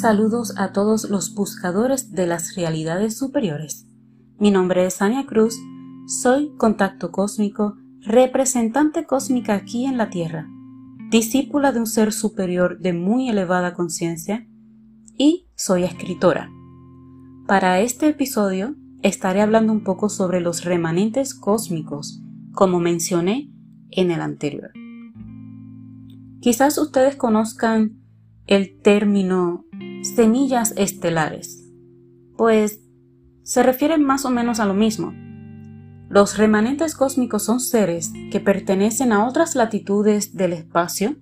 Saludos a todos los buscadores de las realidades superiores. Mi nombre es Ania Cruz, soy contacto cósmico, representante cósmica aquí en la Tierra, discípula de un ser superior de muy elevada conciencia y soy escritora. Para este episodio estaré hablando un poco sobre los remanentes cósmicos, como mencioné en el anterior. Quizás ustedes conozcan el término semillas estelares, pues se refieren más o menos a lo mismo. Los remanentes cósmicos son seres que pertenecen a otras latitudes del espacio,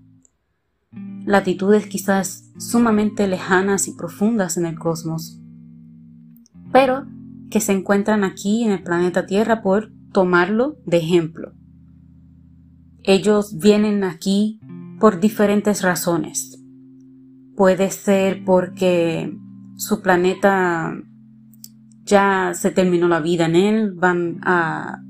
latitudes quizás sumamente lejanas y profundas en el cosmos, pero que se encuentran aquí en el planeta Tierra por tomarlo de ejemplo. Ellos vienen aquí por diferentes razones. Puede ser porque su planeta ya se terminó la vida en él, van a,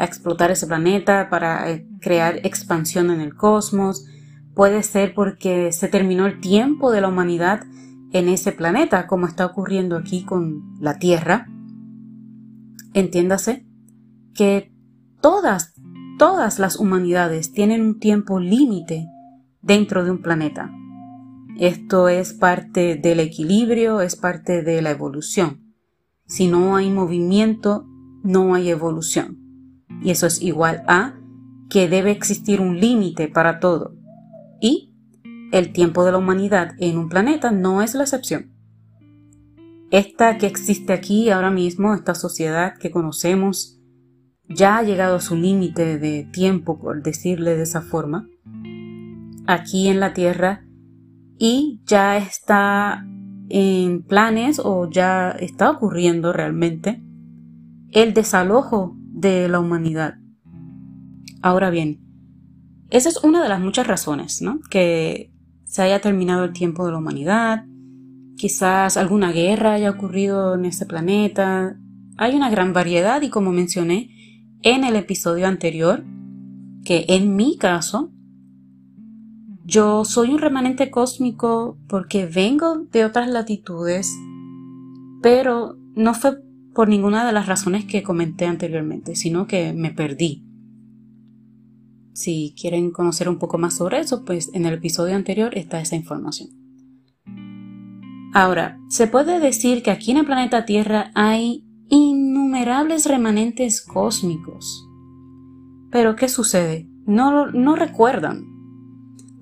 explotar ese planeta para eh, crear expansión en el cosmos. Puede ser porque se terminó el tiempo de la humanidad en ese planeta, como está ocurriendo aquí con la Tierra. Entiéndase que todas todas las humanidades tienen un tiempo límite dentro de un planeta. Esto es parte del equilibrio, es parte de la evolución. Si no hay movimiento, no hay evolución. Y eso es igual a que debe existir un límite para todo. Y el tiempo de la humanidad en un planeta no es la excepción. Esta que existe aquí ahora mismo, esta sociedad que conocemos, ya ha llegado a su límite de tiempo, por decirle de esa forma, aquí en la Tierra y ya está en planes o ya está ocurriendo realmente el desalojo de la humanidad. Ahora bien, esa es una de las muchas razones, ¿no? Que se haya terminado el tiempo de la humanidad, quizás alguna guerra haya ocurrido en este planeta. Hay una gran variedad y como mencioné, en el episodio anterior que en mi caso yo soy un remanente cósmico porque vengo de otras latitudes, pero no fue por ninguna de las razones que comenté anteriormente, sino que me perdí. Si quieren conocer un poco más sobre eso, pues en el episodio anterior está esa información. Ahora, se puede decir que aquí en el planeta Tierra hay innumerables remanentes cósmicos. Pero ¿qué sucede? No, no recuerdan.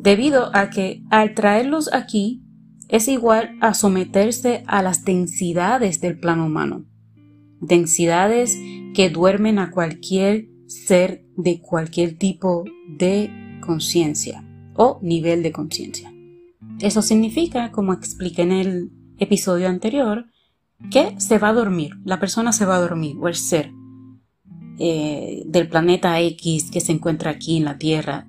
Debido a que al traerlos aquí es igual a someterse a las densidades del plano humano. Densidades que duermen a cualquier ser de cualquier tipo de conciencia o nivel de conciencia. Eso significa, como expliqué en el episodio anterior, que se va a dormir, la persona se va a dormir, o el ser eh, del planeta X que se encuentra aquí en la Tierra,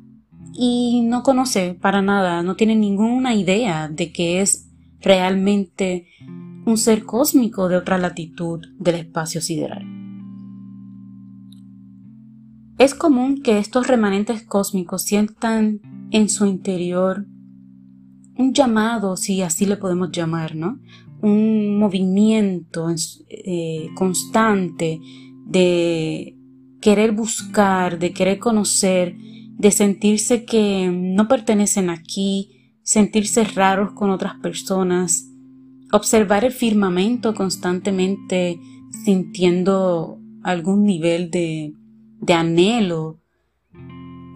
y no conoce para nada, no tiene ninguna idea de que es realmente un ser cósmico de otra latitud del espacio sideral. Es común que estos remanentes cósmicos sientan en su interior un llamado, si así le podemos llamar, ¿no? un movimiento eh, constante de querer buscar, de querer conocer, de sentirse que no pertenecen aquí, sentirse raros con otras personas, observar el firmamento constantemente sintiendo algún nivel de, de anhelo,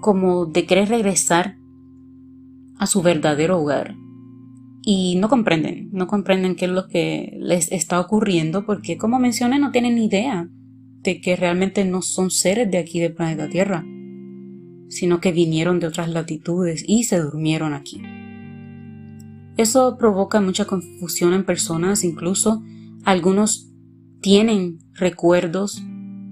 como de querer regresar a su verdadero hogar. Y no comprenden, no comprenden qué es lo que les está ocurriendo porque como mencioné no tienen idea de que realmente no son seres de aquí del planeta Tierra, sino que vinieron de otras latitudes y se durmieron aquí. Eso provoca mucha confusión en personas, incluso algunos tienen recuerdos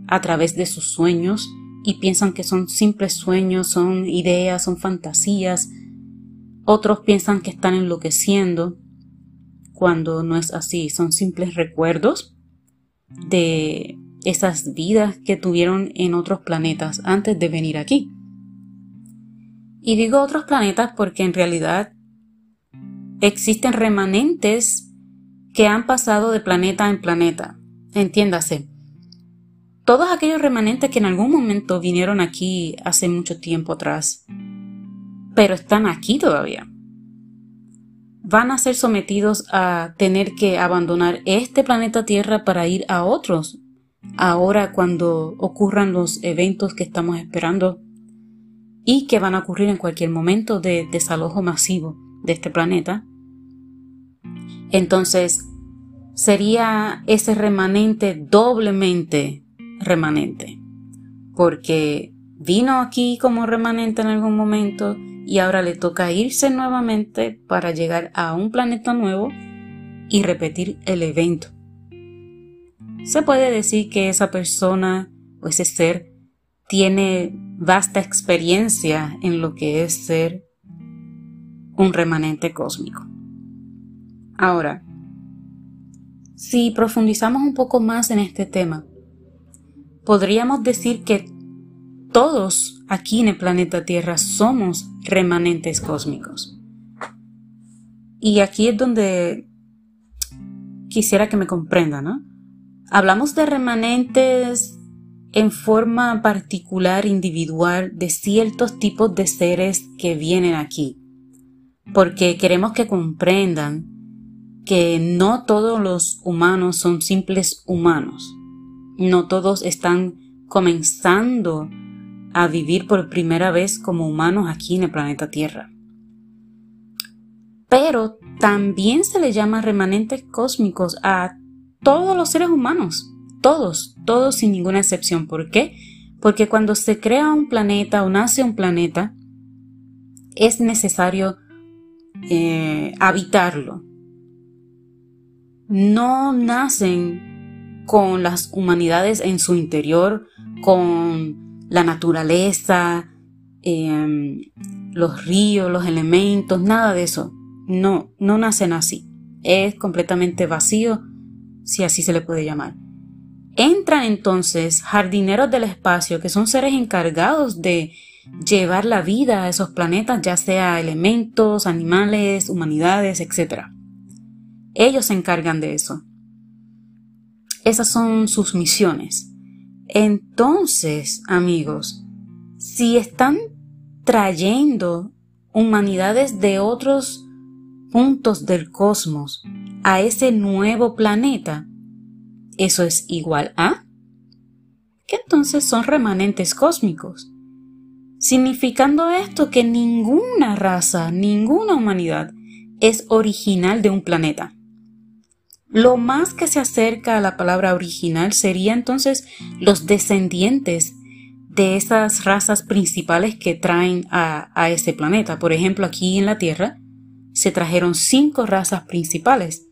a través de sus sueños y piensan que son simples sueños, son ideas, son fantasías, otros piensan que están enloqueciendo cuando no es así, son simples recuerdos de esas vidas que tuvieron en otros planetas antes de venir aquí. Y digo otros planetas porque en realidad existen remanentes que han pasado de planeta en planeta. Entiéndase, todos aquellos remanentes que en algún momento vinieron aquí hace mucho tiempo atrás, pero están aquí todavía, van a ser sometidos a tener que abandonar este planeta Tierra para ir a otros, ahora cuando ocurran los eventos que estamos esperando y que van a ocurrir en cualquier momento de desalojo masivo de este planeta. Entonces, sería ese remanente doblemente remanente, porque vino aquí como remanente en algún momento y ahora le toca irse nuevamente para llegar a un planeta nuevo y repetir el evento. Se puede decir que esa persona o ese ser tiene vasta experiencia en lo que es ser un remanente cósmico. Ahora, si profundizamos un poco más en este tema, podríamos decir que todos aquí en el planeta Tierra somos remanentes cósmicos. Y aquí es donde quisiera que me comprendan, ¿no? Hablamos de remanentes en forma particular, individual, de ciertos tipos de seres que vienen aquí, porque queremos que comprendan que no todos los humanos son simples humanos. No todos están comenzando a vivir por primera vez como humanos aquí en el planeta Tierra. Pero también se le llama remanentes cósmicos a todos los seres humanos, todos, todos sin ninguna excepción. ¿Por qué? Porque cuando se crea un planeta o nace un planeta, es necesario eh, habitarlo. No nacen con las humanidades en su interior, con la naturaleza, em, los ríos, los elementos, nada de eso. No, no nacen así. Es completamente vacío, si así se le puede llamar. Entran entonces jardineros del espacio, que son seres encargados de llevar la vida a esos planetas, ya sea elementos, animales, humanidades, etc. Ellos se encargan de eso. Esas son sus misiones. Entonces, amigos, si están trayendo humanidades de otros puntos del cosmos a ese nuevo planeta, eso es igual a que entonces son remanentes cósmicos, significando esto que ninguna raza, ninguna humanidad es original de un planeta. Lo más que se acerca a la palabra original sería entonces los descendientes de esas razas principales que traen a, ese planeta. Por ejemplo, aquí en la Tierra se trajeron cinco razas principales,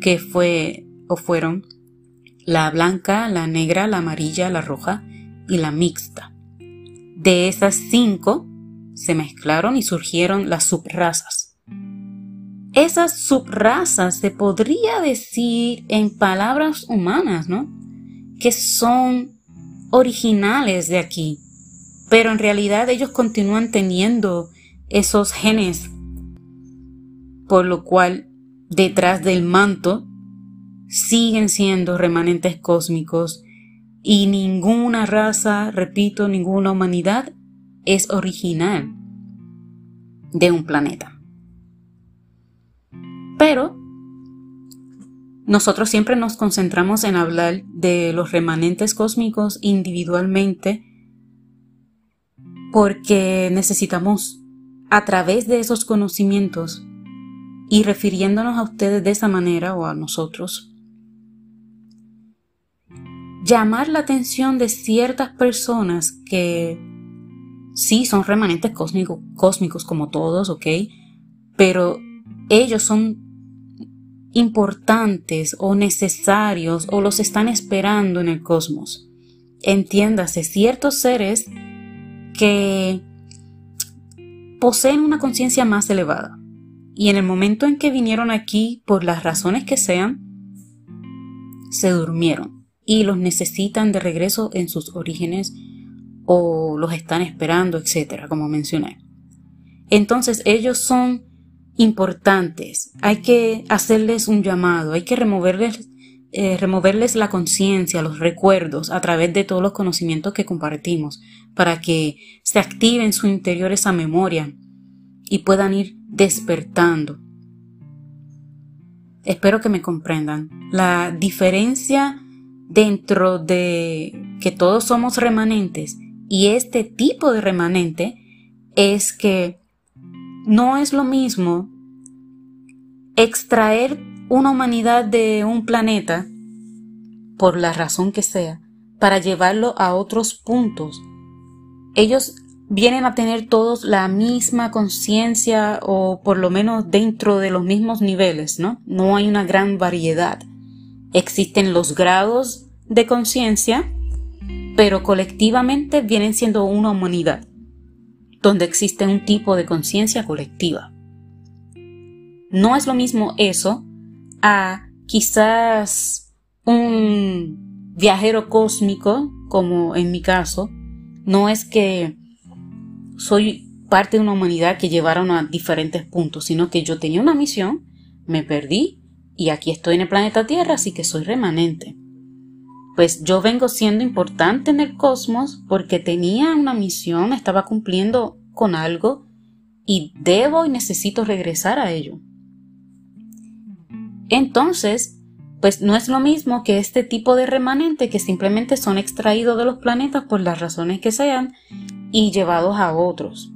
que fue o fueron la blanca, la negra, la amarilla, la roja y la mixta. De esas cinco se mezclaron y surgieron las subrazas esas subrazas se podría decir en palabras humanas, ¿no? Que son originales de aquí, pero en realidad ellos continúan teniendo esos genes, por lo cual detrás del manto siguen siendo remanentes cósmicos y ninguna raza, repito, ninguna humanidad es original de un planeta. Pero nosotros siempre nos concentramos en hablar de los remanentes cósmicos individualmente porque necesitamos a través de esos conocimientos y refiriéndonos a ustedes de esa manera o a nosotros, llamar la atención de ciertas personas que sí son remanentes cósmicos, como todos, ¿ok? Pero ellos son importantes o necesarios o los están esperando en el cosmos. Entiéndase, ciertos seres que poseen una conciencia más elevada y en el momento en que vinieron aquí, por las razones que sean, se durmieron y los necesitan de regreso en sus orígenes o los están esperando, etcétera, como mencioné. Entonces ellos son importantes. Hay que hacerles un llamado, hay que removerles, eh, removerles la conciencia, los recuerdos a través de todos los conocimientos que compartimos para que se active en su interior esa memoria y puedan ir despertando. Espero que me comprendan. La diferencia dentro de que todos somos remanentes y este tipo de remanente es que no es lo mismo extraer una humanidad de un planeta, por la razón que sea, para llevarlo a otros puntos. Ellos vienen a tener todos la misma conciencia o por lo menos dentro de los mismos niveles, ¿no? No hay una gran variedad. Existen los grados de conciencia, pero colectivamente vienen siendo una humanidad donde existe un tipo de conciencia colectiva. No es lo mismo eso a quizás un viajero cósmico, como en mi caso, no es que soy parte de una humanidad que llevaron a diferentes puntos, sino que yo tenía una misión, me perdí y aquí estoy en el planeta Tierra, así que soy remanente. Pues yo vengo siendo importante en el cosmos porque tenía una misión, estaba cumpliendo con algo y debo y necesito regresar a ello. Entonces, pues no es lo mismo que este tipo de remanente que simplemente son extraídos de los planetas por las razones que sean y llevados a otros.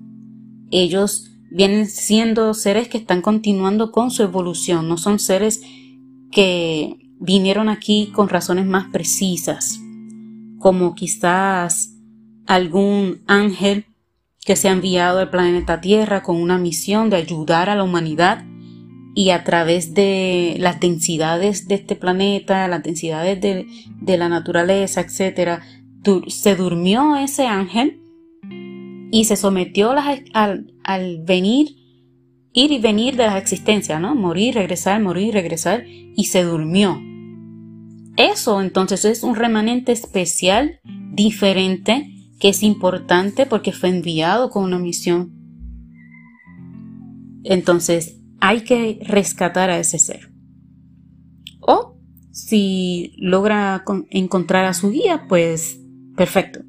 Ellos vienen siendo seres que están continuando con su evolución, no son seres que vinieron aquí con razones más precisas, como quizás algún ángel que se ha enviado al planeta Tierra con una misión de ayudar a la humanidad y a través de las densidades de este planeta, las densidades de, la naturaleza, etc., se durmió ese ángel y se sometió al, al venir ir y venir de las existencias, ¿no? Morir, regresar, morir, regresar, y se durmió. Eso entonces es un remanente especial, diferente, que es importante porque fue enviado con una misión. Entonces hay que rescatar a ese ser. O si logra encontrar a su guía, pues perfecto.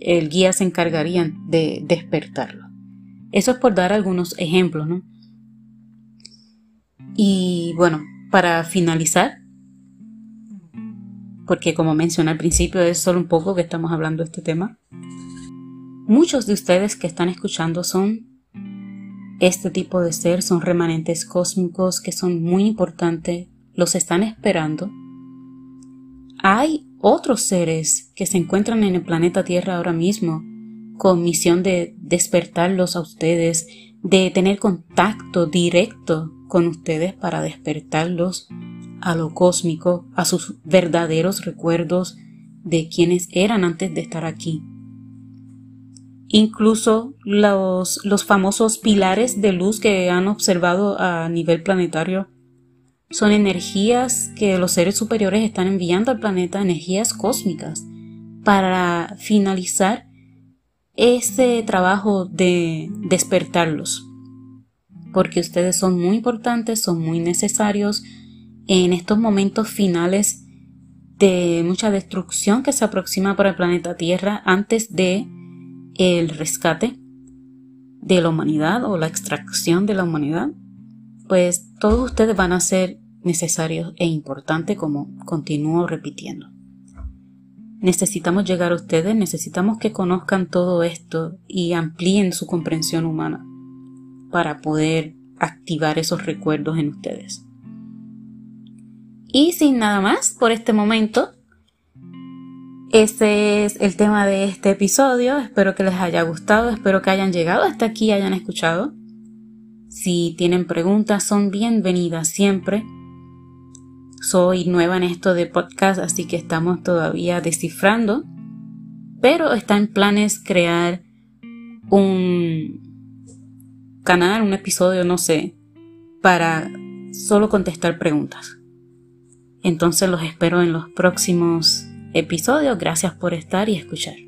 El guía se encargaría de despertarlo. Eso es por dar algunos ejemplos, ¿no? Y bueno, para finalizar, porque como mencioné al principio es solo un poco que estamos hablando de este tema, muchos de ustedes que están escuchando son este tipo de ser, son remanentes cósmicos que son muy importantes, los están esperando. Hay otros seres que se encuentran en el planeta Tierra ahora mismo con misión de despertarlos a ustedes, de tener contacto directo con ustedes para despertarlos a lo cósmico, a sus verdaderos recuerdos de quienes eran antes de estar aquí. Incluso los, los famosos pilares de luz que han observado a nivel planetario son energías que los seres superiores están enviando al planeta, energías cósmicas, para finalizar ese trabajo de despertarlos. Porque ustedes son muy importantes, son muy necesarios en estos momentos finales de mucha destrucción que se aproxima para el planeta Tierra antes de el rescate de la humanidad o la extracción de la humanidad, pues todos ustedes van a ser necesarios e importantes como continúo repitiendo. Necesitamos llegar a ustedes, necesitamos que conozcan todo esto y amplíen su comprensión humana para poder activar esos recuerdos en ustedes. Y sin nada más por este momento, ese es el tema de este episodio. Espero que les haya gustado, espero que hayan llegado hasta aquí hayan escuchado. Si tienen preguntas, son bienvenidas siempre. Soy nueva en esto de podcast, así que estamos todavía descifrando. Pero está en planes crear un canal, un episodio, no sé, para solo contestar preguntas. Entonces los espero en los próximos episodios. Gracias por estar y escuchar.